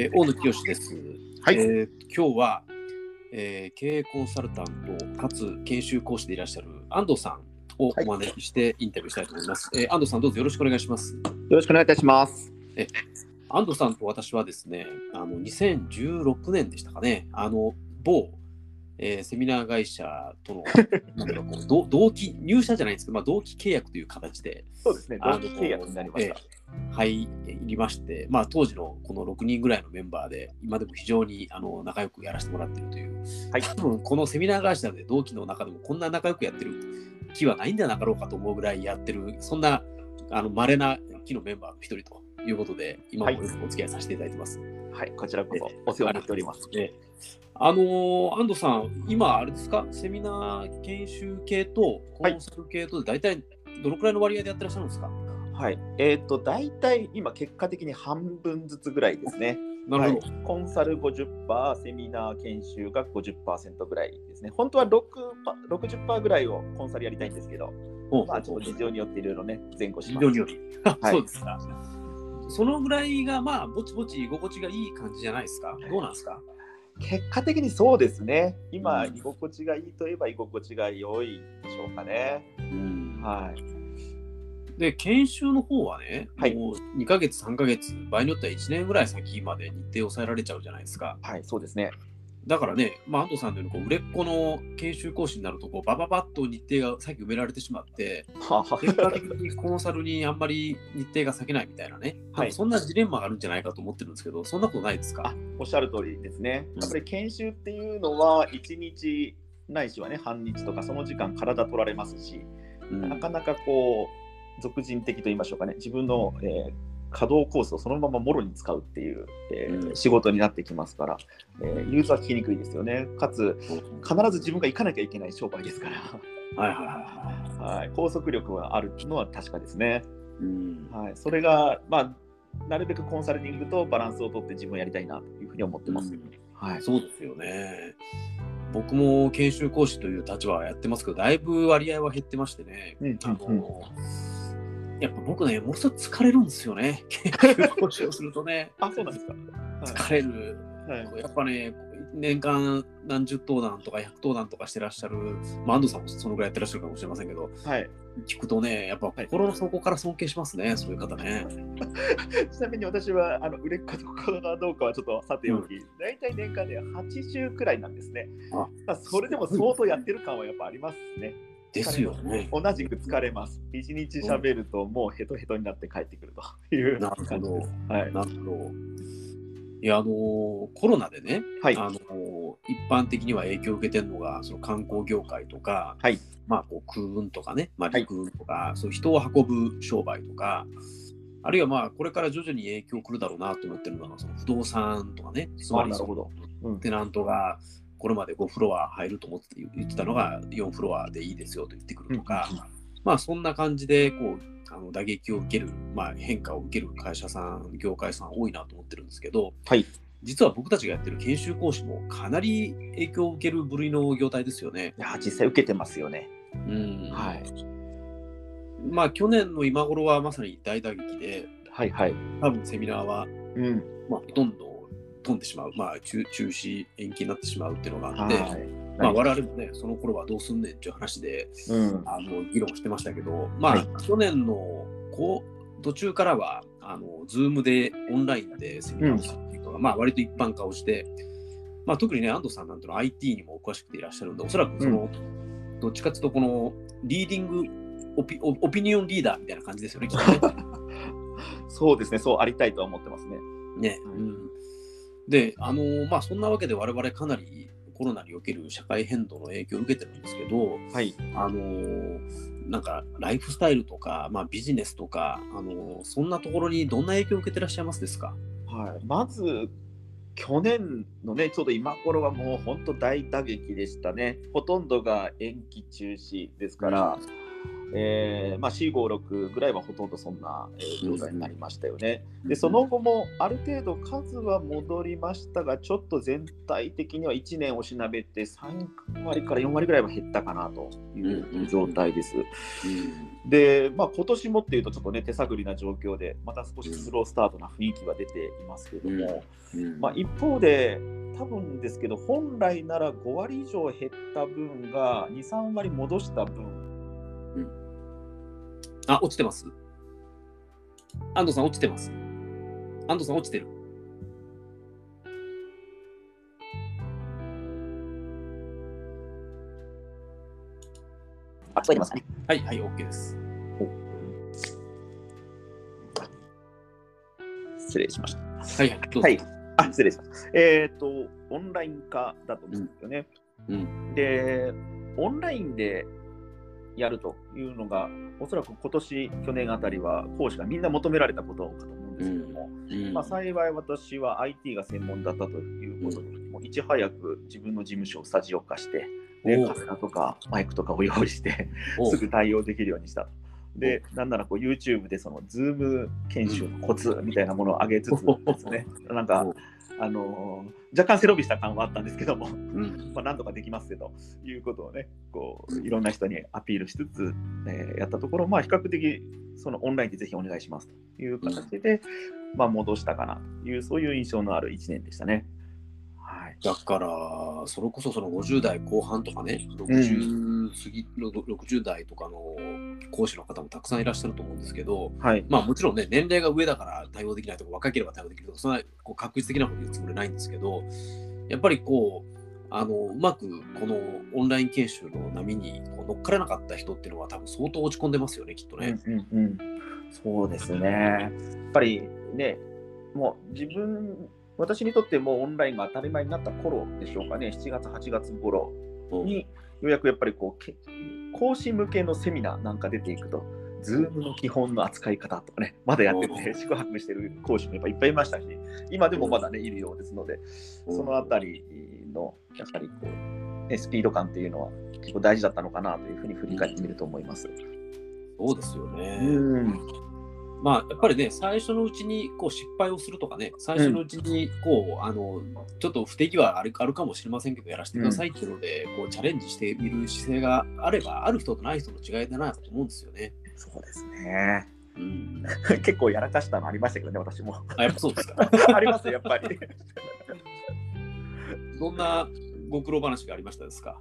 えー大野清です。はいえー今日は、えー経営コンサルタントかつ研修講師でいらっしゃる安藤さんをはいお招きしてインタビューしたいと思います。えー安藤さんどうぞよろしくお願いします。よろしくお願いいたします。安藤さんと私はですね、あの2016年でしたかね、あの某、えーセミナー会社との なんだろうこう同同期、入社じゃないんですけど、まあ、同期契約という形で、そうですね、同期契約になりました。入りまして、まあ、当時のこの6人ぐらいのメンバーで、今でも非常にあの仲良くやらせてもらっているという、はい。多分このセミナー会社で同期の中でもこんな仲良くやってる気はないんじゃなかろうかと思うぐらいやってる、そんなあの稀な期のメンバーの一人ということで、今もよくお付き合いさせていただいてます。はい、こちらこそお世話になっております。であのー安藤さん、今、あれですか、セミナー研修系とコンサル系とで大体どのくらいの割合でやってらっしゃるんですか、はい、えっ、と、大体今、結果的に半分ずつぐらいですね。なるほど。はいコンサル50%、セミナー研修が50%ぐらいですね。本当は6パ60%ぐらいをコンサルやりたいんですけど、まあ、ちょっと事情によっていろいろね、前後します。非常により。はい そうですか。そのぐらいが、まあ、ぼちぼち居心地がいい感じじゃないですか？どうなんですか？結果的にそうですね。今、うん居心地がいいといえば居心地が良いでしょうかね。はい。で、研修の方はね、はい。もう2ヶ月、3ヶ月、場合によっては1年ぐらい先まで日程を抑えられちゃうじゃないですか。はい、そうですね。だからね、まあ、安藤さんのようにこう売れっ子の研修講師になると、こうバババッと日程がさっき埋められてしまって、はあ結果的にコンサルにあんまり日程が割けないみたいなね、はい。そんなジレンマがあるんじゃないかと思ってるんですけど、そんなことないですか？あおっしゃる通りですね。うん。やっぱり研修っていうのは、1日ないしはね、半日とか、その時間、体取られますし、うん。なかなかこう、俗人的と言いましょうかね、自分の、えー稼働コースをそのままもろに使うっていう、えーうん。仕事になってきますから、えー融通は聞きにくいですよね。かつ、必ず自分が行かなきゃいけない商売ですから、はいはいはいははい、拘束力があるのは確かですね。い。うん。はい、それが、まあ、なるべくコンサルティングとバランスをとって自分をやりたいなというふうに思ってます。はい、そうですよね。僕も研修講師という立場はやってますけど、だいぶ割合は減ってましてね。うんあのうんやっぱ僕ね、もう一つ疲れるんですよね。研修講師をするとね、あ、そうなんですか。疲れる。はい、やっぱね、年間何十登壇とか100登壇とかしてらっしゃる、まあ、安藤さんもそのぐらいやってらっしゃるかもしれませんけど、はい、聞くとね、やっぱ心の底から尊敬しますね、そういう方ね。ちなみに私はあの売れっ子とかどうかはちょっとさておき、大体年間で80くらいなんですね。あまあそれでも相当やってる感はやっぱありますね。ですよね。同じく疲れます。一日喋るともうヘトヘトになって帰ってくるというなるほど感じです。はい。なるほど。いや、あのコロナでね、はい。あの一般的には影響を受けてるのがその観光業界とか、はい。まあ、こう空運とかね、まあ、はい陸運とか、そういう人を運ぶ商売とか、あるいはまあこれから徐々に影響来るだろうなと思ってるのがその不動産とかね、つまりそのなるほど。うんテナントがこれまで5フロア入ると思って言ってたのが4フロアでいいですよと言ってくるとか、うんうんまあそんな感じでこうあの打撃を受ける、まあ、変化を受ける会社さん、業界さん多いなと思ってるんですけど、はい。実は僕たちがやってる研修講師もかなり影響を受ける部類の業態ですよね。いや実際受けてますよね。うんはい。まあ去年の今頃はまさに大打撃で、はいはい。多分セミナーは、うん。まあ、ほとんど飛んでしまう、まあ中中止、延期になってしまうっていうのがあって、はい。まあ、我々もね、その頃はどうすんねんっていう話でうん。あの議論してましたけど、まあ、はい去年のこう途中からは、あの Zoom でオンラインでセミナーをするっていうのが、まあ、割と一般化をして、まあ、特にね、安藤さんなんてのは IT にもお詳しくていらっしゃるんで、おそらくその、どっちかというと、このリーディングオピオ、オピニオンリーダーみたいな感じですよね、きっとね。そうですね。そうありたいとは思ってますね。ねうん、で、あのまあ、そんなわけで我々かなりコロナにおける社会変動の影響を受けてるんですけど、はい。あのなんかライフスタイルとか、まあ、ビジネスとか、あのそんなところにどんな影響を受けてらっしゃいますですか？はい、まず、去年のね、ちょうど今頃はもう本当大打撃でしたね。ほとんどが延期中止ですから、えーまあ、456ぐらいはほとんどそんな、えー状態になりましたよね。でその後もある程度数は戻りましたが、ちょっと全体的には1年をしなべて3割から4割ぐらいは減ったかなという状態です。で、まあ、今年もっていうと、ちょっとね、手探りな状況で、また少しスロースタートな雰囲気は出ていますけれども、うん。まあ、一方で、多分ですけど、本来なら5割以上減った分が2、3割戻した分、あ、落ちてます安藤さん落ちてます安藤さん落ちてるあ、聞こえてますかね？はい、はい、OK です。失礼しました。はい、はい。あ、失礼しました。えっ、と、オンライン化だと思うんですよね。うん。で、オンラインでやるというのが、おそらく今年、去年あたりは講師がみんな求められたことかと思うんですけども、うん。まあ、幸い私は IT が専門だったということで、もういち早く自分の事務所をスタジオ化して、でカメラとかマイクとかを用意して、すぐ対応できるようにした。と。で、なんならこう YouTube でその Zoom 研修のコツみたいなものを上げつつですね、なんかおう、あのー若干背伸びした感はあったんですけども、うん。まあ、なんとかできますよということをね、こういろんな人にアピールしつつ、えーやったところ、まあ、比較的そのオンラインでぜひお願いしますという形で、まあ、戻したかなという、そういう印象のある1年でしたね。はい、だから、それこそその50代後半とかね、60過ぎの60代とかの講師の方もたくさんいらっしゃると思うんですけど、はい、まあもちろんね、年齢が上だから対応できないとか、若ければ対応できるとか、そんなこう確実的なこと言うつもりないんですけど、やっぱりこう、あのうまくこのオンライン研修の波にこう乗っかれなかった人っていうのは多分相当落ち込んでますよね、きっとね。うんうんうん、そうですね。やっぱりね、もう自分、私にとってもうオンラインが当たり前になった頃でしょうかね、7月、8月頃うん。に、ようやくやっぱりこうけ講師向けのセミナーなんか出ていくと、ズームの基本の扱い方とかね、まだやってて、宿泊してる講師もやっぱいっぱいいましたし、今でもまだね、いるようですので、そのあたりの、やっぱりこう、ね、スピード感っていうのは結構大事だったのかなというふうに振り返ってみると思います。そうですよね。うんまあ、やっぱりね、最初のうちにこう失敗をするとかね、最初のうちにこう、あのちょっと不手際あるあるかもしれませんけど、やらせてくださいっていうので、こうチャレンジしてみる姿勢があれば、ある人とない人の違いだなと思うんですよね。そうですね。うん、結構やらかしたのありましたけどね、私も。あ、やっぱそうですか。ありますよ、やっぱり。どんなご苦労話がありましたですか？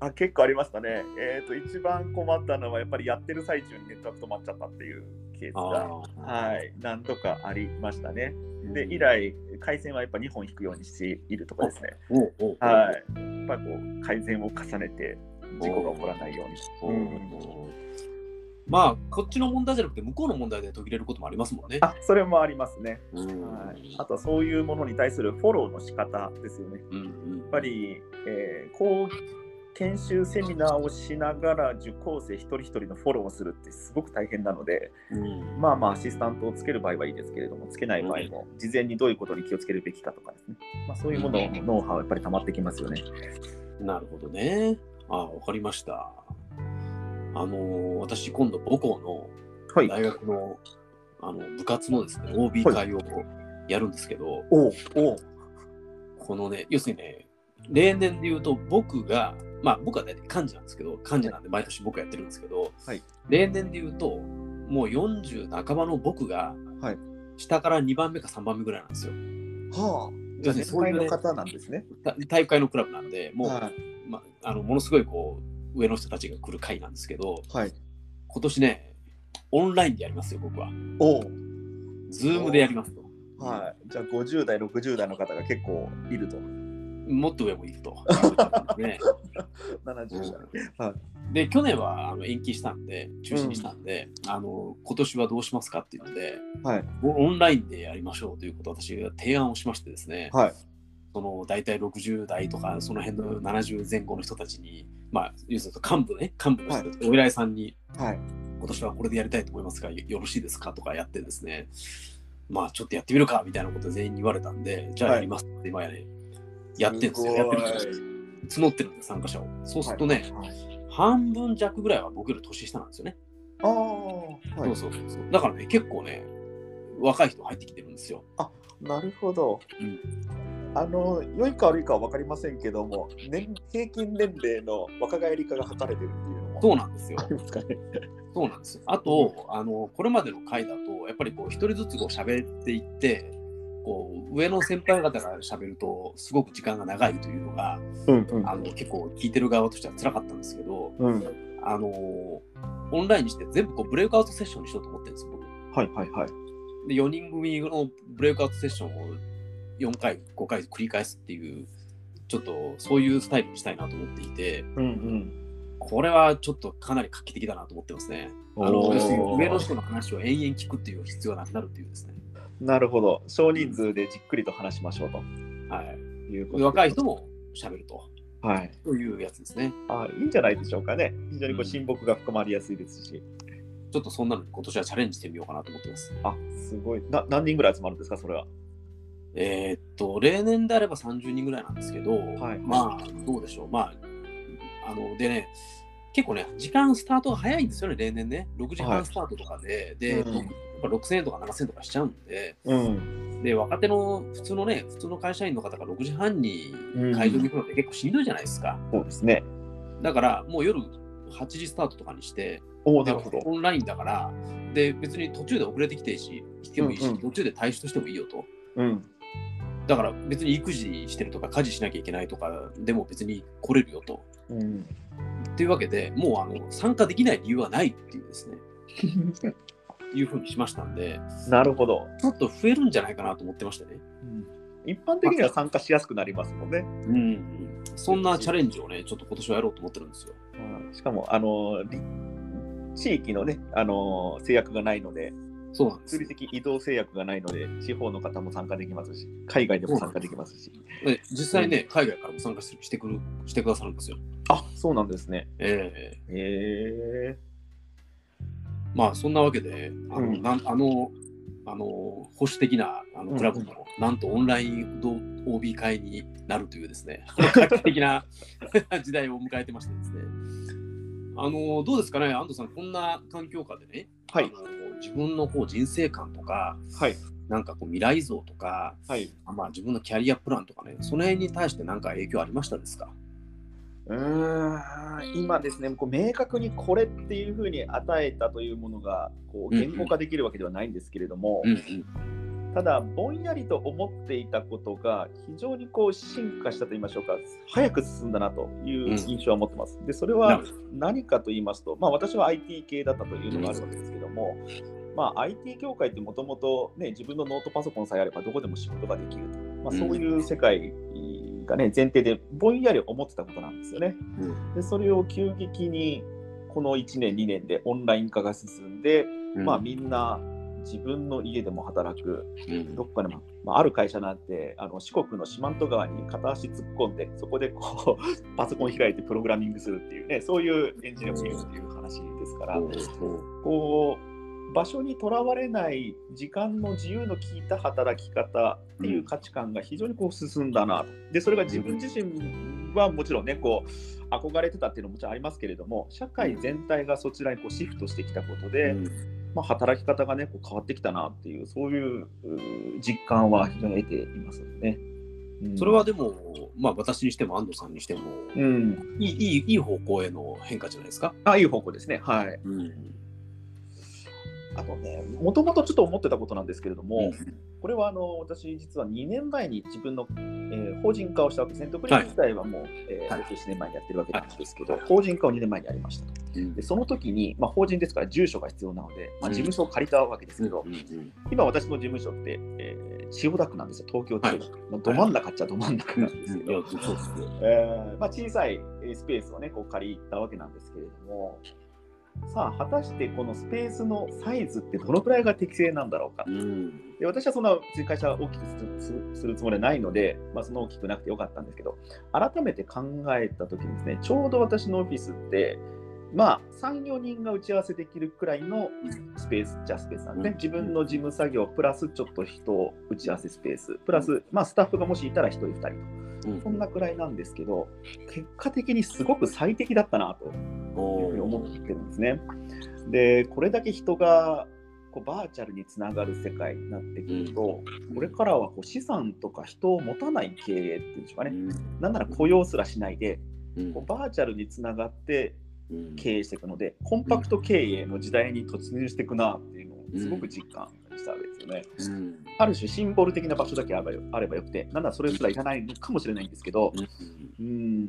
あ結構ありましたね。えっ、と、一番困ったのは、やっぱりやってる最中にネットワーク止まっちゃったっていうケースが、あはい、何度かありましたね。ーで、以来、回線はやっぱ2本引くようにしているとかですね。はい。やっぱりこう、改善を重ねて、事故が起こらないように。まあ、こっちの問題じゃなくて、向こうの問題で途切れることもありますもんね。あ、それもありますね。うんはい。あとはそういうものに対するフォローの仕方ですよね。うんうんやっぱり、えーこう研修セミナーをしながら受講生一人一人のフォローをするってすごく大変なので、うんまあまあアシスタントをつける場合はいいですけれども、つけない場合も事前にどういうことに気をつけるべきかとかですね、まあ、そういうもの、ノウハウやっぱり溜まってきますよね。なるほどね。あわかりました。あの私、今度、母校のはい。大学のあの部活のですね、OB 会をやるんですけど、おうおうこのね、要するにね、例年で言うと僕が、まあ僕は大体幹事なんですけど、幹事なんで毎年僕やってるんですけど、はい例年で言うと、もう40半ばの僕がはい、下から2番目か3番目ぐらいなんですよ。はあ。要するにそういうね方なんですね。た体育会のクラブなんで、もう、はまあ、あのものすごいこう上の人たちが来る会なんですけど、い。はい。今年ね、オンラインでやりますよ、僕は。おうズームでやりますと。はい。じゃあ、50代、60代の方が結構いると。もっと上もいると。ね、70代。で、去年はあの延期したんで、中止にしたんで、あの、今年はどうしますかっていうので、はい。オンラインでやりましょうということを私が提案をしましてですね、はい。その大体60代とか、その辺の70前後の人たちに、まあ、要するに幹部ね、幹部の人たち、お偉いさんに、はい。今年はこれでやりたいと思いますが、よよろしいですかとかやってですね、まあちょっとやってみるかみたいなこと全員に言われたんで、じゃあやりますって今やね、やってるんですよ。やってるんですよ。募ってるんで参加者を。そうするとね、はい半分弱ぐらいは僕より年下なんですよね。ああ、はいそうそうそう。だからね、結構ね、若い人入ってきてるんですよ。なるほど。うんあの良いか悪いかは分かりませんけども、年平均年齢の若返り化が図れてるっていうのもそうなんですよ。そうなんですよ。あと、あの、これまでの回だと、やっぱりこう、一人ずつこう喋っていって、こう、上の先輩方が喋ると、すごく時間が長いというのが、うんうんあの、結構聞いてる側としては辛かったんですけど、うん。あの、オンラインにして全部こう、ブレイクアウトセッションにしようと思ってるんですよ、僕。はいはいはい。で、4人組のブレイクアウトセッションを4回、5回繰り返すっていう、ちょっとそういうスタイルにしたいなと思っていて、うんうん。これはちょっとかなり画期的だなと思ってますね。あの上の人の話を延々聞くっていう必要がなくなるっていうですね。なるほど。少人数でじっくりと話しましょうとはい、いうことで若い人も喋るとはい。というやつですね。あいいんじゃないでしょうかね。非常にこううん親睦が深まりやすいですし。ちょっとそんなのに今年はチャレンジしてみようかなと思ってます。あすごい。な何人ぐらい集まるんですか、それは？えーっと、例年であれば30人ぐらいなんですけど、はいまあ、どうでしょう。まあ、あの、でね、結構ね、時間スタートが早いんですよね、例年ね。6時はい半スタートとかで、で、うんやっぱ6000円とか7000円とかしちゃうんで、うん。で、若手の普通のね、普通の会社員の方が6時半にうん会場に行くのって結構しんどいじゃないですか。そうですね。だから、もう夜8時スタートとかにして、おなるほど。オンラインだから、で、別に途中で遅れてきていいし、来てもいいし、うんうん途中で退出してもいいよと。うん。だから別に育児してるとか家事しなきゃいけないとかでも別に来れるよと。うん。っていうわけでもうあの参加できない理由はないっていうですね、いうふうにしましたんで、なるほど。ちょっと増えるんじゃないかなと思ってましたね。一般的には参加しやすくなりますもんね。うん。そんなチャレンジをね、ちょっと今年はやろうと思ってるんですよ。うんしかも、あの、り地域のね、あの制約がないので、そうなんです物理。的移動制約がないので、地方の方も参加できますし、海外でも参加できますし。で実際ね、海外からも参加してくるしてくださるんですよ。あそうなんですね。ええへえまあそんなわけで、あの、うんなんあの、あの保守的なあのうんクラブも、なんとオンライン OB 会になるというですね、画期的な 時代を迎えてましてですね。あのどうですかね、安藤さん、こんな環境下でね、はいあの自分のこう人生観とか、はい。なんかこう未来像とか、はい。あまあ、自分のキャリアプランとかね、その辺に対して何か影響ありましたですか？うーん今ですね、こう明確にこれっていうふうに与えたというものがこううんうん言語化できるわけではないんですけれども、うんうんただ、ぼんやりと思っていたことが非常にこう進化したと言いましょうか、早く進んだなという印象は持ってます。で、それは何かと言いますと、まあ、私は IT 系だったというのがあるわけですけども、まあ、IT 業界ってもともと自分のノートパソコンさえあればどこでも仕事ができると、まあ、そういう世界が、ね、前提でぼんやり思ってたことなんですよね。うん。でそれを急激にこの1年、2年でオンライン化が進んで、うん。まあ、みんな自分の家でも働く、うん。どっかでも、まあ、ある会社なんてあの四国の四万十川に片足突っ込んでそこでこう パソコン開いてプログラミングするっていうねそういうエンジニアもいるっていう話ですから、こう場所にとらわれない時間の自由の効いた働き方っていう価値観が非常にこう進んだなと。でそれが自分自身はもちろんねこう憧れてたっていうのももちろんありますけれども社会全体がそちらにこうシフトしてきたことで、うんまあ、働き方がねこう変わってきたなっていうそういう実感は非常に得ていますね。うんそれはでも、まあ、私にしても安藤さんにしても、うん、いいいい方向への変化じゃないですか？あいい方向ですね。はい。うんあとね、もともとちょっと思ってたことなんですけれども、これはあの私、実は2年前に自分の、えー法人化をしたわけですね。独立自体はもう、えーはい。6 7年前にやってるわけなんですけど、法人化を2年前にやりました。と。うん。でその時に、まあ、法人ですから住所が必要なので、まあ、事務所を借りたわけですけど、うん。うん。今私の事務所って、えー千代田区なんですよ、東京千代田区。まあ、ど真ん中っちゃど真ん中なんですけど、小さいえースペースをね、こう借りたわけなん。ですけれども、さあ、果たしてこのスペースのサイズってどのくらいが適正なんだろうか？うんで私はそんな会社を大きくするつもりはないので、まあ、そんな大きくなくてよかったんですけど、改めて考えたときにですね、ちょうど私のオフィスって、まあ、3、4人が打ち合わせできるくらいのスペースじゃスペースなんですね。うん自分の事務作業、プラスちょっと人を打ち合わせスペース、プラス、まあ、スタッフがもしいたら1人、2人と。うんそんなくらいなんですけど、結果的にすごく最適だったなというふうに思ってるんですね。でこれだけ人がこうバーチャルにつながる世界になってくると、うん、これからはこう資産とか人を持たない経営っていうんですかね、うん、なんなら雇用すらしないで、うん、こうバーチャルにつながって経営していくので、コンパクト経営の時代に突入していくなっていうすごく実感したわけですよね。ある種シンボル的な場所だけあればよくて、なんならそれすらいらないのかもしれないんですけど、うん。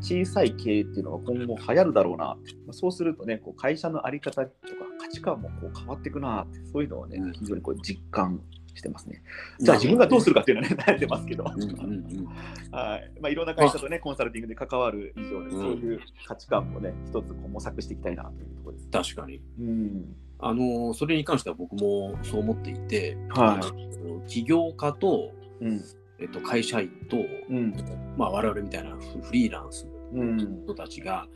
小さい経営っていうのが今後流行るだろうな、そうするとね、こう会社の在り方とか価値観もこう変わっていくなって、そういうのをね、非常にこう実感してますね。じゃあ自分がどうするかっていうのはね、悩んでますけど、はい。まあ、いろんな会社とね、コンサルティングで関わる以上で、そういう価値観もね、一つこう模索していきたいなというところです。確かに。うんあのそれに関しては僕もそう思っていて、はい、起業家と、うん。えっと、会社員と、うん。まあ、我々みたいなフリーランスの人たちが、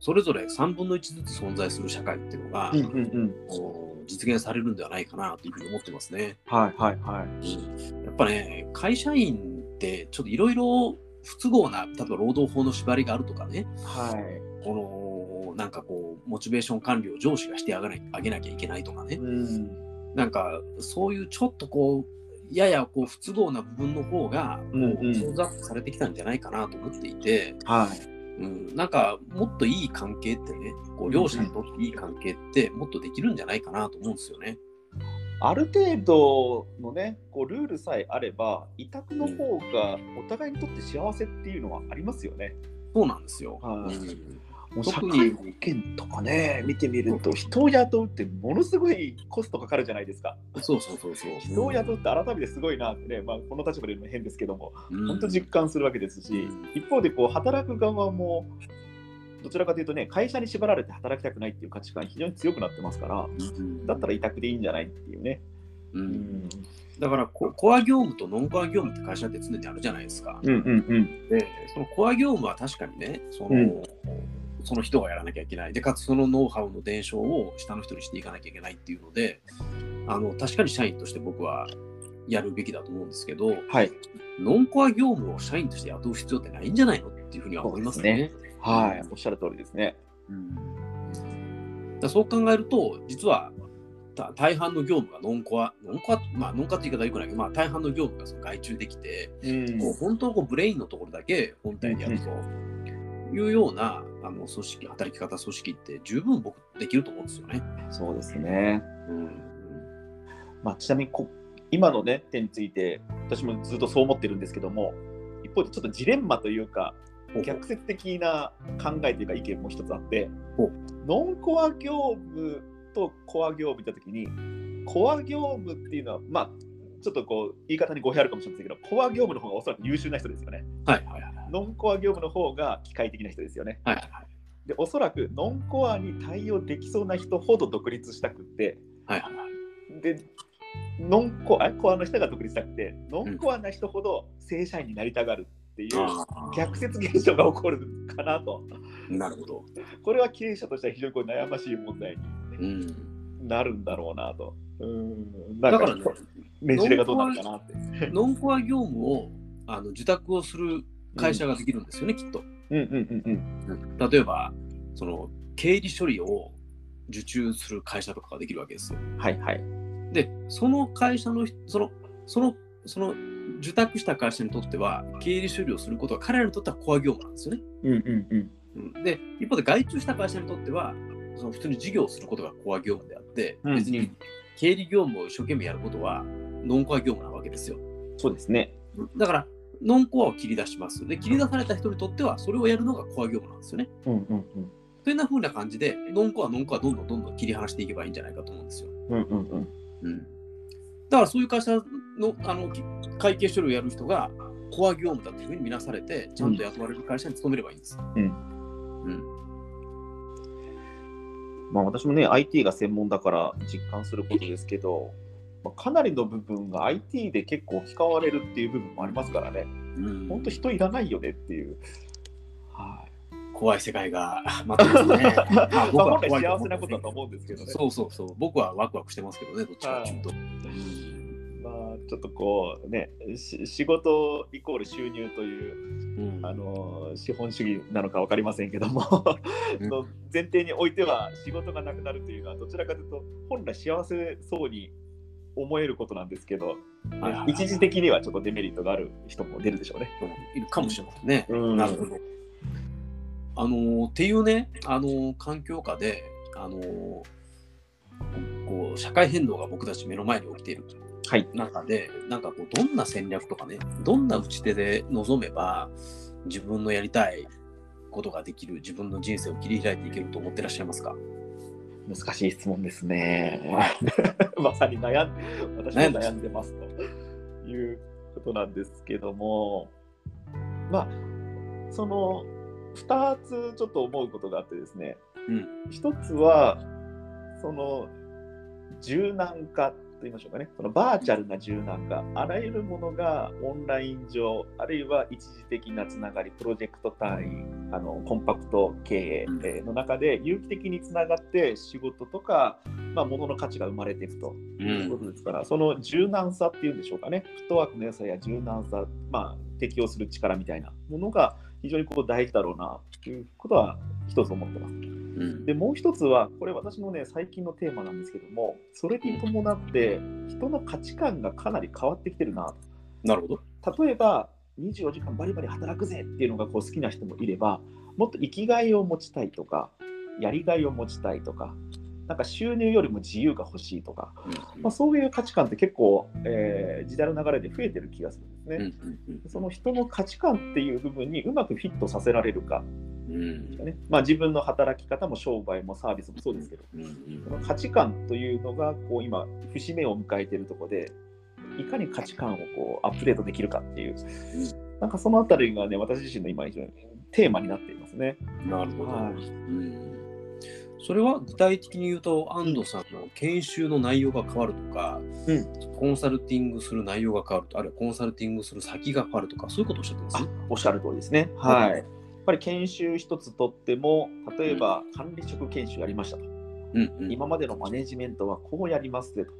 それぞれ3分の1ずつ存在する社会っていうのが、うんうんうん。実現されるんではないかなというふうに思ってますね。はいはいはい。うん、やっぱね、会社員ってちょっといろいろ不都合な、例えば労働法の縛りがあるとかね、はい、このなんかこう、モチベーション管理を上司がしてあげなあげなきゃいけないとかね、うん、なんかそういうちょっとこう、ややこう不都合な部分の方が、こう、クローズアップされてきたんじゃないかなと思っていて、はい。うん、なんかもっといい関係ってね、こう両者にとっていい関係ってもっとできるんじゃないかなと思うんですよね。ある程度のね、こうルールさえあれば、委託の方がお互いにとって幸せっていうのはありますよね。そうなんですよ。はい、うん。もう社会保険とかね、見てみると、人を雇うってものすごいコストかかるじゃないですか。そうそうそうそう。人を雇うって改めてすごいなってね、まあ、この立場でも変ですけども、本当実感するわけですし、一方でこう働く側も、どちらかというとね、会社に縛られて働きたくないっていう価値観、非常に強くなってますから、だったら委託でいいんじゃないっていうね。うん、うんだからコ、コア業務とノンコア業務って会社って常にあるじゃないですか。うんうんうん、で、そのコア業務は確かにね、その、うんその人がやらなきゃいけない。で、かつそのノウハウの伝承を下の人にしていかなきゃいけないっていうので、あの確かに社員として僕はやるべきだと思うんですけど、はい、ノンコア業務を社員として雇う必要ってないんじゃないのっていうふうには思いますね。ね。はい、おっしゃる通りですね。うん、だそう考えると、実は大半の業務がノンコア、ノンコア、まあ、ノンコアって言い方はよくないけど、まあ、大半の業務がその外注できて、うん、こう本当のこうブレインのところだけ本体でやるというような、あの組織、働き方組織って十分僕できると思うんですよね。そうですね。うんまあ、ちなみにこ今の、ね、点について私もずっとそう思ってるんですけども一方でちょっとジレンマというか逆説的な考えというか意見も一つあってノンコア業務とコア業務いった時にコア業務っていうのはまあちょっとこう言い方に語弊あるかもしれませんけどコア業務の方がおそらく優秀な人ですよね。はいはいはい、ノンコア業務の方が機械的な人ですよね。はいはい、でおそらくノンコアに対応できそうな人ほど独立したくって、はいはい、でノンコアコアの人が独立したくてノンコアな人ほど正社員になりたがるっていう逆説現象が起こるかなと。なるほど。これは経営者としては非常に悩ましい問題に、ね、なるんだろうなと。うんだからね、ねじれがどうなるかなって。ノンコア業務をあの受託をする会社ができるんですよね、うん、きっと。うんうんうんうん、例えば、その経理処理を受注する会社とかができるわけですよ。はいはい。で、その会社の、その、その、その受託した会社にとっては、経理処理をすることは彼らにとってはコア業務なんですよね。うんうんうん。で、一方で外注した会社にとっては、その普通に事業をすることがコア業務であって、うん、別に経理業務を一生懸命やることはノンコア業務なわけですよ。そうですね。だから、ノンコアを切り出します。で、切り出された人にとっては、それをやるのがコア業務なんですよね。うんうんうん。というふうな感じで、ノンコア、ノンコア、どんどんどんどん切り離していけばいいんじゃないかと思うんですよ。うんうんうん。うん、だからそういう会社のあの会計処理をやる人が、コア業務だというふうに見なされて、ちゃんと雇われる会社に勤めればいいんです。うん。うんまあ、私もね、IT が専門だから実感することですけど、まあ、かなりの部分が IT で結構置き換われるっていう部分もありますからね、本当、人いらないよねっていう。はい怖い世界が 待ってますね。まあ、僕は幸せなことだと思うんですけどね。そうそうそう。僕はワクワクしてますけどね、どっちかというと。まあ、ちょっとこうね、し仕事イコール収入という、うんあの資本主義なのか分かりませんけども、うん の前提においては仕事がなくなるというのはどちらかというと本来幸せそうに思えることなんですけど、はいはいはい一時的にはちょっとデメリットがある人も出るでしょうね。いるかもしれませんね。うんなるほど。あのっていうね、あの環境下で、あのこう社会変動が僕たち目の前に起きているはい。中で、なんかこうどんな戦略とかね、どんな打ち手で臨めば自分のやりたいことができる、自分の人生を切り開いていけると思ってらっしゃいますか？難しい質問ですね。まさに悩ん私も悩んでますということなんですけども、まあ、その2つちょっと思うことがあってですね、うん。1つは、その柔軟化と言いましょうかね、そのバーチャルな柔軟化、あらゆるものがオンライン上、あるいは一時的なつながり、プロジェクト単位、あのコンパクト経営の中で有機的につながって仕事とか、まあ、物の価値が生まれていくと。ういうことですから、その柔軟さっていうんでしょうかね、フットワークの良さや柔軟さ、まあ、適応する力みたいなものが非常にこう大事だろうなということは一つ思ってます。うん。でもう一つは、これ私のね、最近のテーマなんですけども、それに伴って人の価値観がかなり変わってきてるななるほど。と。例えば、24時間バリバリ働くぜっていうのがこう好きな人もいれば、もっと生きがいを持ちたいとか、やりがいを持ちたいとか、なんか収入よりも自由が欲しいとか、うんまあ、そういう価値観って結構、えー時代の流れで増えてる気がするんですね。その人の価値観っていう部分にうまくフィットさせられるか、うん。うんね。まあ、自分の働き方も商売もサービスもそうですけど、うんうんその価値観というのがこう今節目を迎えているところでいかに価値観をこうアップデートできるかっていう、なんかそのあたりがね私自身の今非常にテーマになっていますね。なるほど。はい。うんそれは具体的に言うと、安藤さんの研修の内容が変わるとか、うんコンサルティングする内容が変わると、あるいはコンサルティングする先が変わるとか、そういうことをおっしゃってます？あおっしゃる通りですね。はい。やっぱり研修一つとっても例えば管理職研修やりましたと。うんうん今までのマネジメントはこうやりますねと。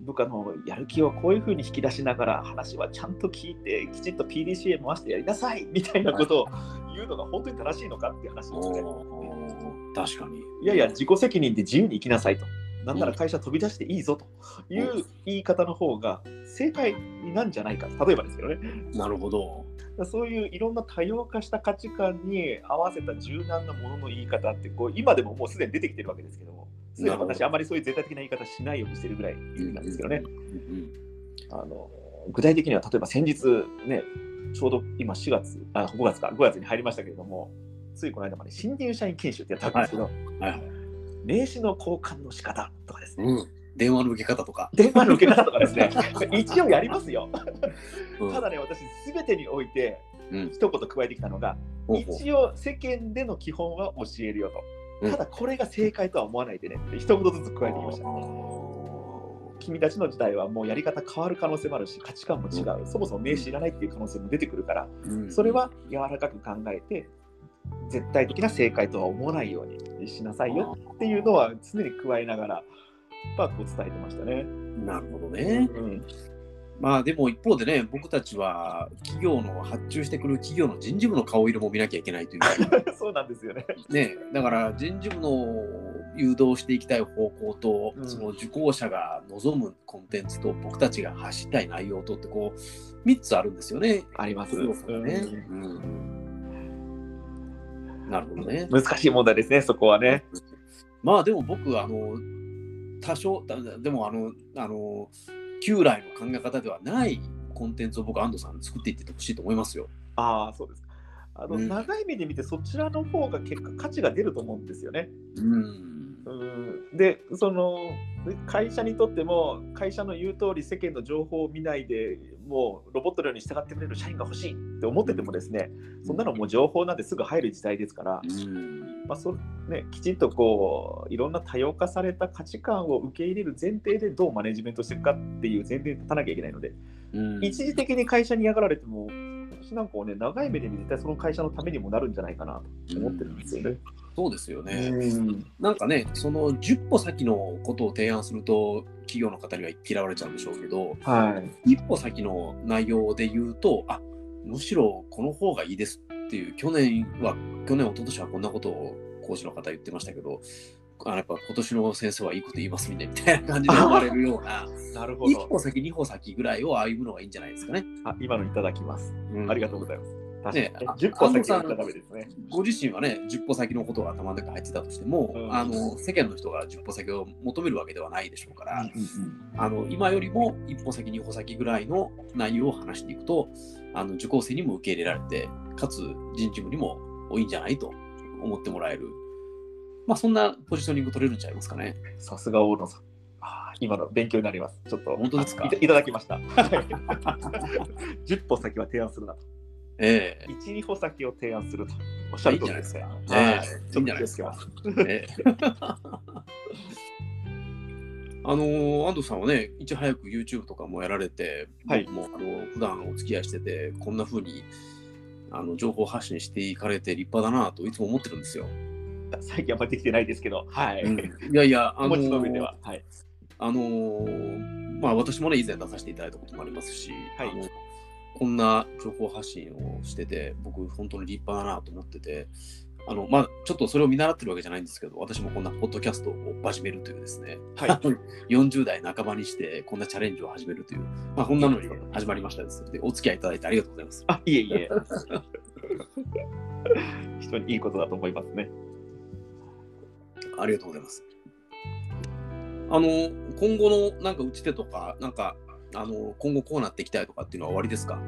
部下のやる気をこういうふうに引き出しながら話はちゃんと聞いてきちんと PDCA 回してやりなさいみたいなことを言うのが本当に正しいのかっていう話ですね。確かに。いやいや自己責任で自由に生きなさいと。なんなら会社飛び出していいぞという言い方の方が正解なんじゃないか。例えばですけどね。なるほど。そういういろんな多様化した価値観に合わせた柔軟なものの言い方ってこう今でももうすでに出てきてるわけですけども、すでに私あまりそういう絶対的な言い方しないようにしてるぐらいなんですけどね。うんあの具体的には例えば先日ね、ちょうど今4月、あ5月か、5月に入りましたけれども、ついこの間まで新入社員研修ってやったんですけど、うんはいはい。名刺の交換の仕方とかですね、うん、電話の受け方とか。電話の受け方とかですね、一応やりますよ。うん。ただね、私、すべてにおいてうん。一言加えてきたのが、ほうほう。一応世間での基本は教えるようん。と。ただこれが正解とは思わないでねって一言ずつ加えてきました。君たちの時代はもうやり方変わる可能性もあるし価値観も違う、そもそも名刺いらないっていう可能性も出てくるから、うん。それは柔らかく考えて絶対的な正解とは思わないようにしなさいよっていうのは常に加えながら、まあ、こう伝えてましたね。なるほどね。うんまあでも一方でね、僕たちは企業の発注してくる企業の人事部の顔色も見なきゃいけないという。そうなんですよね。ね、だから人事部の誘導していきたい方向と、うんその受講者が望むコンテンツと僕たちが発したい内容とってこう3つあるんですよね。あります。ねうんうんなるほどね。難しい問題ですね、そこはね。まあでも僕あの多少だでもあのあの旧来の考え方ではないコンテンツを僕安藤さんに作っていってほしいと思いますよ。ああ、そうです。あの、うん長い目で見てそちらの方が結果価値が出ると思うんですよね。うん。うんでその会社にとっても会社の言う通り世間の情報を見ないでもうロボットのように従ってくれる社員が欲しいって思っててもですねそんなのもう情報なんてすぐ入る時代ですから、うん。まあそね、きちんとこういろんな多様化された価値観を受け入れる前提でどうマネジメントしていくかっていう前提に立たなきゃいけないので、うん。一時的に会社に嫌がられても私なんかはね長い目で見て絶対その会社のためにもなるんじゃないかなと思ってるんですよね。そうですよね。うんなんかね、その10歩先のことを提案すると、企業の方には嫌われちゃうんでしょうけど、はい。一歩先の内容で言うと、あむしろこの方がいいですっていう、去年は、去年、一昨年はこんなことを講師の方言ってましたけど、あのやっぱ今年の先生はいいこと言いますみたいな感じで思われるような、なるほど。一歩先、二歩先ぐらいを歩むのがいいんじゃないですかね。あ今のいただきます。ありがとうございます。ねあ10歩先はダメですね。ご自身はね、10歩先のことが頭の中に入ってたとしても、うんあの世間の人が10歩先を求めるわけではないでしょうから、うんうんあの今よりも一歩先、二歩先ぐらいの内容を話していくと、あの受講生にも受け入れられて、かつ人事部にもいいんじゃないと思ってもらえる、まあ、そんなポジショニング取れるんちゃいますかね。うんさすが大野さん。今の勉強になります。ちょっと本当ですか？いたいただきました。10歩先は提案するなと。ええ1、2歩先を提案すると。おっしゃる通りですね。いいんはいじゃないですかちょっと気をつけます。ええ あの安藤さんはね、いち早く YouTube とかもやられて、はい僕もあの普段お付き合いしてて、こんな風にあの情報発信していかれて立派だなといつも思ってるんですよ。最近あんまりできてないですけど、はい。うんいやいや、あの気持ちの上では。はい。あのーまあ私もね、以前出させていただいたこともありますし、はいあのこんな情報発信をしてて、僕、本当に立派だなと思ってて、あのまあ、ちょっとそれを見習ってるわけじゃないんですけど、私もこんなポッドキャストを始めるというですね、はい。40代半ばにしてこんなチャレンジを始めるという、まあ、こんなのに始まりましたですので、お付き合いいただいてありがとうございます。あ、いえいえ。人にいいことだと思いますね。ありがとうございます。あの、今後のなんか打ち手とか、なんか、あの、今後こうなっていきたいとかっていうのは終わりですか？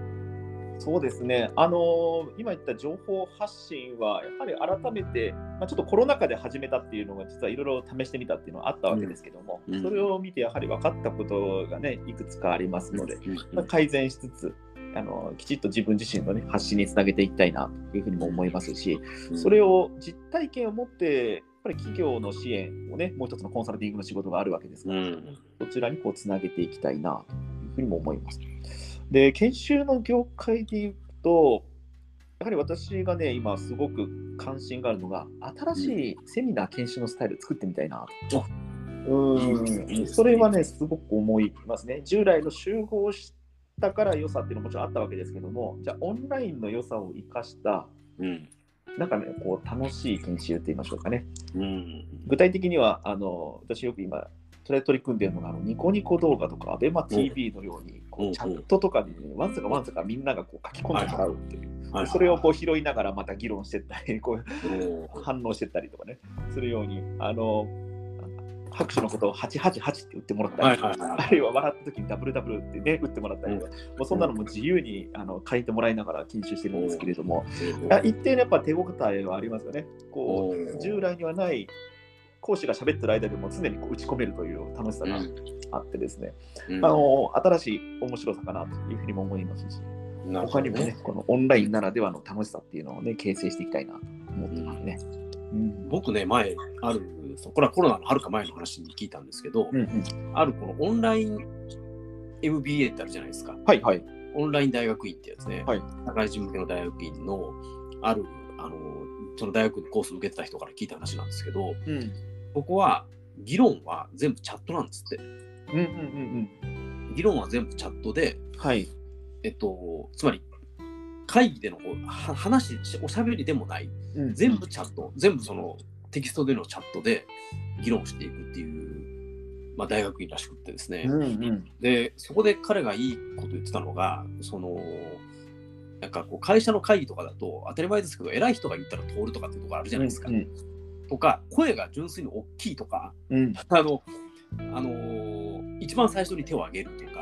そうですね、あのー今言った情報発信は、やはり改めて、まあ、ちょっとコロナ禍で始めたっていうのが、実はいろいろ試してみたっていうのはあったわけですけども、うんうん。それを見て、やはり分かったことがね、いくつかありますので、うんまあ改善しつつ、あのきちっと自分自身の、ね、発信につなげていきたいなというふうにも思いますし、それを実体験を持って、ぱり企業の支援をね、もう一つのコンサルティングの仕事があるわけですから、うんそちらにこうつなげていきたいなというふうにも思います。で、研修の業界で言うと、やはり私がね、今すごく関心があるのが、新しいセミナー研修のスタイル作ってみたいなと。うん、それはね、すごく思いますね。従来の集合したから良さっていうのももちろんあったわけですけども、じゃあオンラインの良さを生かした、うんなんかね、こう楽しい研修って言いましょうかね。うん。具体的には、あの私よく今、それ取り組んでいるのが、あのニコニコ動画とか、アベマ t v のように、こうチャットとかで、ね、わんさかわんさかみんながこう書き込んでもらうっていう、はいそれをこう拾いながらまた議論してったり、こう反応してったりとかね、するように、あの拍手のことを888って言ってもらったりはいはいはいあるいは笑った時にダブルダブルってね、打ってもらったりとか、もうそんなのも自由にあの書いてもらいながら研修してるんですけれども、あ一定のやっぱ手応えはありますよね。こう従来にはない講師が喋ってる間でも常にこう打ち込めるという楽しさがうん。あってですね、うん。あの新しい面白さかなというふうにも思いますし、なるほど他にもね、このオンラインならではの楽しさっていうのをね、形成していきたいなと思ってますね。うん僕ね、前、ある、これはコロナのはるか前の話に聞いたんですけど、うんうんあるこのオンライン MBA ってあるじゃないですか。はいはい。オンライン大学院ってやつね、はい社会人向けの大学院のある、あの、その大学のコースを受けてた人から聞いた話なんですけど、うんここは議論は全部チャットなんですって。うんうんうん議論は全部チャットで、うん。はい。えっと、つまり会議でのこうは話、おしゃべりでもない、うん。全部チャット、全部そのテキストでのチャットで議論していくっていう、まあ、大学院らしくってですね。うんうん。で、そこで彼がいいこと言ってたのが、その、なんかこう会社の会議とかだと当たり前ですけど、偉い人が言ったら通るとかっていうところあるじゃないですか。うんとか、声が純粋に大きいとか、うん。あの、あのー一番最初に手を挙げるとか、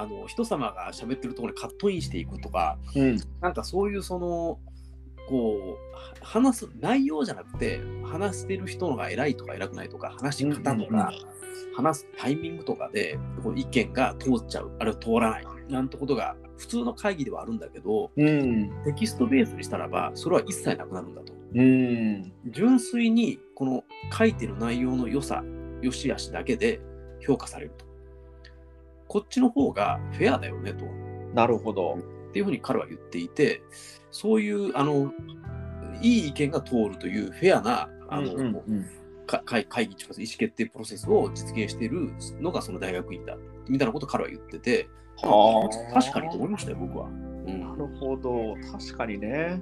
あの人様が喋ってるところにカットインしていくとか、うんなんかそういうその、こう、は話す内容じゃなくて、話してる人のが偉いとか偉くないとか、話し方とか、話すタイミングとかで、こう意見が通っちゃう、あるいは通らない、なんてことが普通の会議ではあるんだけど、うんテキストベースにしたらば、それは一切なくなるんだと。うん純粋にこの書いてる内容の良さ、良し悪しだけで評価されると。こっちの方がフェアだよねと。なるほど。っていうふうに彼は言っていて、そういうあのいい意見が通るというフェアなあの、うんうんうんか会会議とか意思決定プロセスを実現しているのがその大学院だみたいなことを彼は言ってて、はあ確かにと思いましたよ、僕は。うんなるほど、確かにね。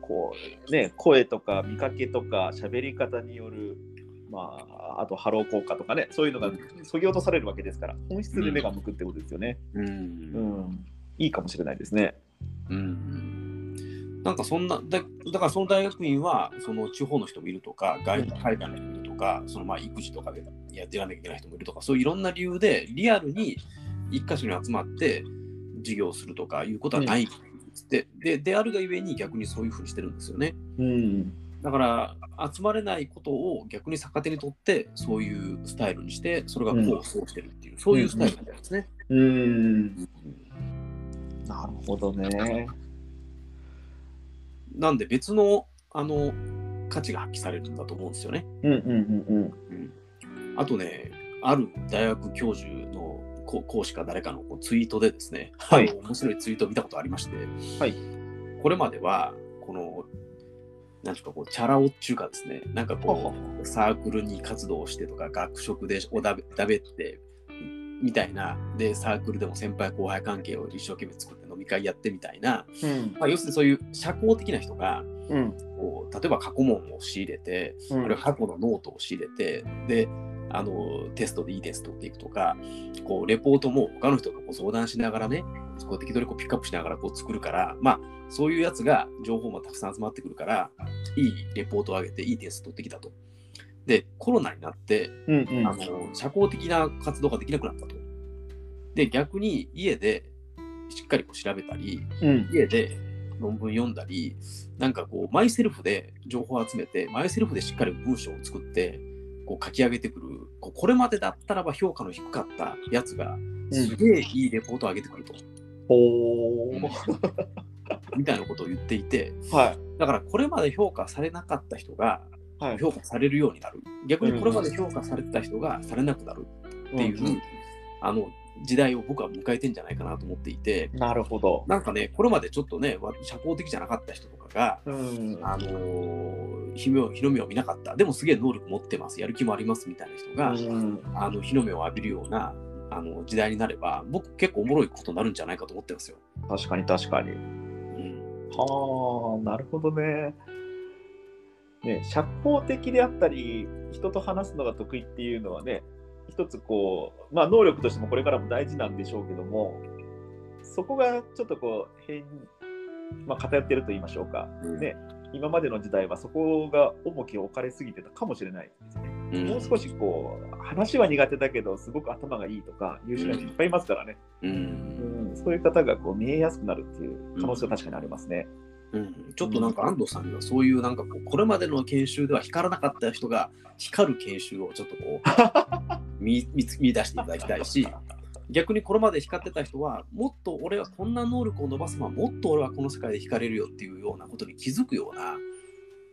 こうね、声とか見かけとか喋り方による、まあ、あとハロー効果とかね、そういうのがそぎ落とされるわけですから、本質で目が向くってことですよね。うんうん、いいかもしれないですね。うんなんかそんなだ、だからその大学院は、その地方の人もいるとか、外海外の人もいるとか、そのまあ育児とかでやっていかなきゃいけない人もいるとか、そういういろんな理由で、リアルに一箇所に集まって授業をするとかいうことはないって、でであるがゆえに逆にそういうふうにしてるんですよね。うん、だから集まれないことを逆に逆手にとってそういうスタイルにしてそれがこうそうしてるっていう、そういうスタイルみたいですね。うん、なるほどね。なんで別のあの価値が発揮されるんだと思うんですよね。うんうんうんあとね、ある大学教授のこ講師か誰かのこうツイートでですね、はい面白いツイートを見たことありまして、はいこれまではこのなんていうかこうチャラ男っていうかですね、なんかこうサークルに活動してとか学食でおだべだべってみたいな。でサークルでも先輩後輩関係を一生懸命作って飲み会やってみたいな、うん。まあ、要するにそういう社交的な人がうん。こう例えば過去問を仕入れて、うん。あるいは過去のノートを仕入れてであのテストでいい点数取っていくとかこうレポートも他の人とこう相談しながらねこう適当にこうピックアップしながらこう作るからまあそういうやつが情報もたくさん集まってくるからいいレポートを上げていい点数取ってきたと。でコロナになってうんうん。あの社交的な活動ができなくなったと。で逆に家でしっかりこう調べたりうん。家で論文読んだり、なんかこう、マイセルフで情報を集めて、マイセルフでしっかり文章を作って、こう書き上げてくる、こうこれまでだったらば評価の低かったやつが、すげえいいレポートを上げてくると、おー。みたいなことを言っていて、はい。だからこれまで評価されなかった人がはい。評価されるようになる。逆にこれまで評価されてた人がされなくなるっていう、うんあの、時代を僕は迎えてんじゃないかなと思っていて、なるほど。なんかね、これまでちょっとね、わ社交的じゃなかった人とかが、うん。あのー、日の日の目を見なかった、でもすげえ能力持ってます、やる気もありますみたいな人が、うん。あの日の目を浴びるようなあの時代になれば、僕結構おもろいことになるんじゃないかと思ってますよ。確かに確かに。うん、はあ、なるほどね。ね、社交的であったり、人と話すのが得意っていうのはね、一つこう、まあ能力としてもこれからも大事なんでしょうけども、そこがちょっとこう、変、まあ偏ってると言いましょうか。ね、今までの時代はそこが重きを置かれすぎてたかもしれないですね。うんもう少しこう、話は苦手だけど、すごく頭がいいとか、優秀な人いっぱいいますからね。うんうん、そういう方がこう見えやすくなるっていう可能性は確かにありますね。うんちょっとなんか安藤さんにはそういうなんかこうこれまでの研修では光らなかった人が光る研修をちょっとこう 見見出していただきたいし逆にこれまで光ってた人はもっと俺はこんな能力を伸ばせばもっと俺はこの世界で光れるよっていうようなことに気づくような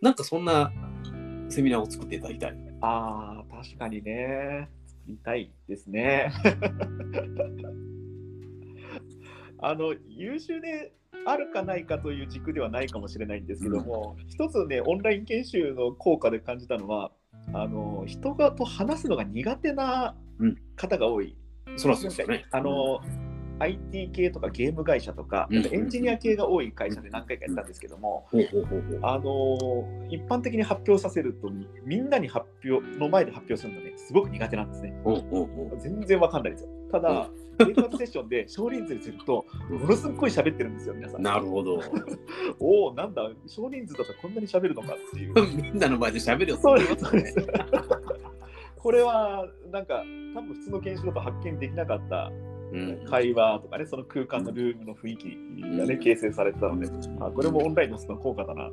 なんかそんなセミナーを作っていただきたい。ああ、確かにね。作りたいですね。あの、優秀であるかないかという軸ではないかもしれないんですけども、一つね、オンライン研修の効果で感じたのは、あの人がと話すのが苦手なうん方が多い。そらそうですよね。あの、IT 系とかゲーム会社とか、うんエンジニア系が多い会社で何回かやったんですけども、ほうほうほうほうあの一般的に発表させるとみんなに発表の前で発表するのねすごく苦手なんですね。全然わかんないですよ。ただ、テイクアウトセッションで少人数にするとものすごい喋ってるんですよ皆さん。なるほど。おおなんだ少人数だとこんなに喋るのかっていう。みんなの前で喋るよそうですそうです。これはなんか多分普通の研修だと発見できなかったうん会話とかねその空間のルームの雰囲気がね形成されてたので、あこれもオンラインのその効果だな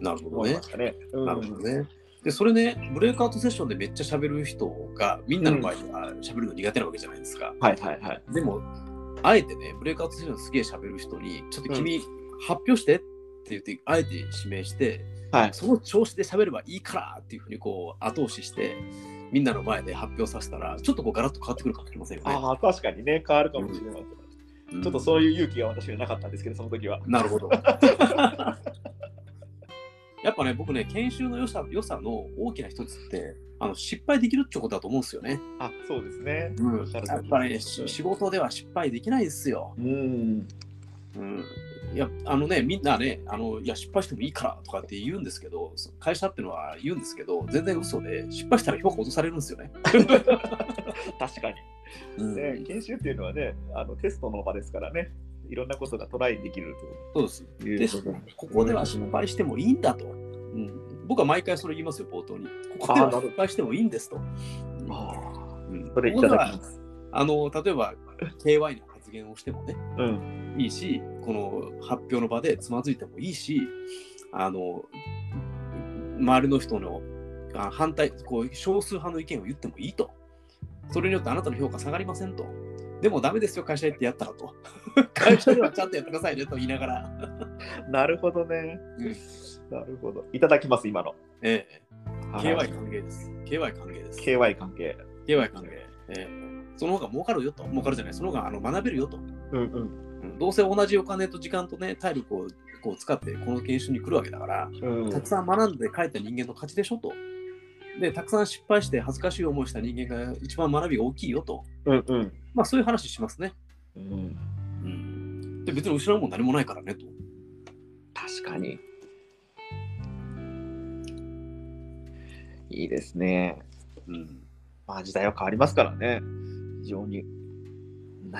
なるほどね思いま。したね。うんなるほどね。で、それね、ブレイクアウトセッションでめっちゃ喋る人が、みんなの前では喋るの苦手なわけじゃないですか。はいはいはい。でも、あえてね、ブレイクアウトセッションすげえ喋る人に、ちょっと君、発表してって言って、あえて指名して、はい。その調子で喋ればいいからっていうふうにこう後押しして、みんなの前で発表させたら、ちょっとこうガラッと変わってくるかもしれませんよね。ああ、確かにね、変わるかもしれない。うんちょっとそういう勇気が私にはなかったんですけど、その時は。なるほど。やっぱね、僕ね、研修の良さ良さの大きな一つって、あの失敗できるってことだと思うんですよね。あ、そうですね。うんやっぱね、し仕事では失敗できないですよ。うん。うん、いや、あのね、みんなね、あのいや、失敗してもいいからとかって言うんですけど、そ会社ってのは言うんですけど、全然嘘で、失敗したら評価落とされるんですよね。確かに。うんね、研修っていうのはね、あのテストの場ですからね、いろんなことがトライできるそうです。というですねここでは失敗してもいいんだと。うん、僕は毎回それ言いますよ、冒頭に。ここでは失敗してもいいんですと。あうんそれいただきます。あの例えば KY の発言をしてもね、うん。いいし、この発表の場でつまずいてもいいし、あの周りの人のあ反対、こう少数派の意見を言ってもいいと。それによってあなたの評価下がりませんと。でもダメですよ、会社行ってやったらと。会社ではちゃんとやってくださいねと言いながら。なるほどね。うんなるほど。いただきます、今の。ええはい KY 歓迎です。KY 歓迎です。KY 関係。KY 関係。ええその方が儲かるよと。儲かるじゃない。その方があの学べるよと。うんうん。うんどうせ同じお金と時間とね、体力をこう使ってこの研修に来るわけだから、うんたくさん学んで帰った人間の勝ちでしょと。で、たくさん失敗して恥ずかしい思いした人間が一番学びが大きいよと。うんうん。まあそういう話しますね。うん、うん、で、別に後ろも何もないからねと。確かに。いいですね。うん、まあ時代は変わりますからね。非常に。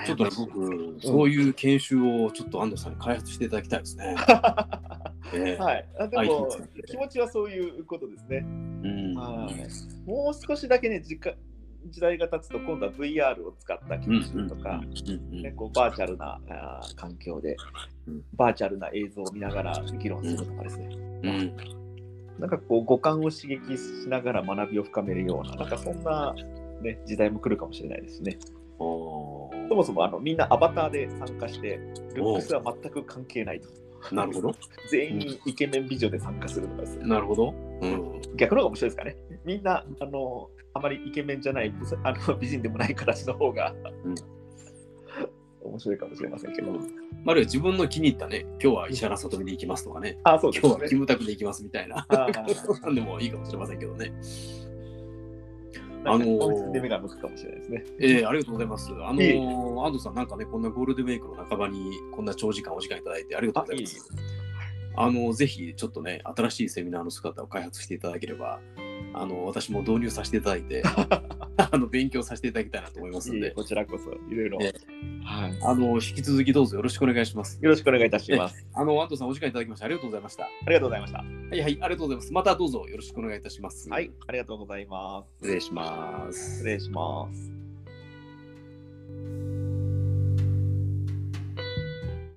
ちょっとね、僕、そういう研修をちょっと安藤さんに開発していただきたいですね。え えはい。あでも気持ちはそういうことですね。うんはい。もう少しだけね、時間時代が経つと今度は VR を使った研修とか、うんね、こうバーチャルなあー環境で、うんバーチャルな映像を見ながら議論するとかですね、うんなんかこう五感を刺激しながら学びを深めるような、なんかそんな、ね、時代も来るかもしれないですね。そもそもあのみんなアバターで参加して、ルックスは全く関係ないと。なるほど。全員イケメン美女で参加するとかですね。なるほど。うん。逆の方が面白いですかね。みんな、あの、あまりイケメンじゃない、あの美人でもない形の方が、うん面白いかもしれませんけど。ある自分の気に入ったね、今日は石原さとみに行きますとかね、あ、そうですね今日はキ。ムタクで行きますみたいな、なんでもいいかもしれませんけどね。あのーで目が向くかもしれないですね。ええありがとうございます。あのー、安藤さん、なんかね、こんなゴールデンウィークの半ばに、こんな長時間お時間いただいてありがとうございます。あの、ぜひ、ちょっとね、新しいセミナーの姿を開発していただければ、あの、私も導入させていただいて、あの、勉強させていただきたいなと思いますので、こちらこそ、いろいろ。えはい。あの、引き続きどうぞよろしくお願いします。よろしくお願いいたします。あの、安藤さん、お時間いただきましてありがとうございました。ありがとうございました。はいはい、ありがとうございます。またどうぞよろしくお願いいたします。はい、ありがとうございます。失礼します。失礼します。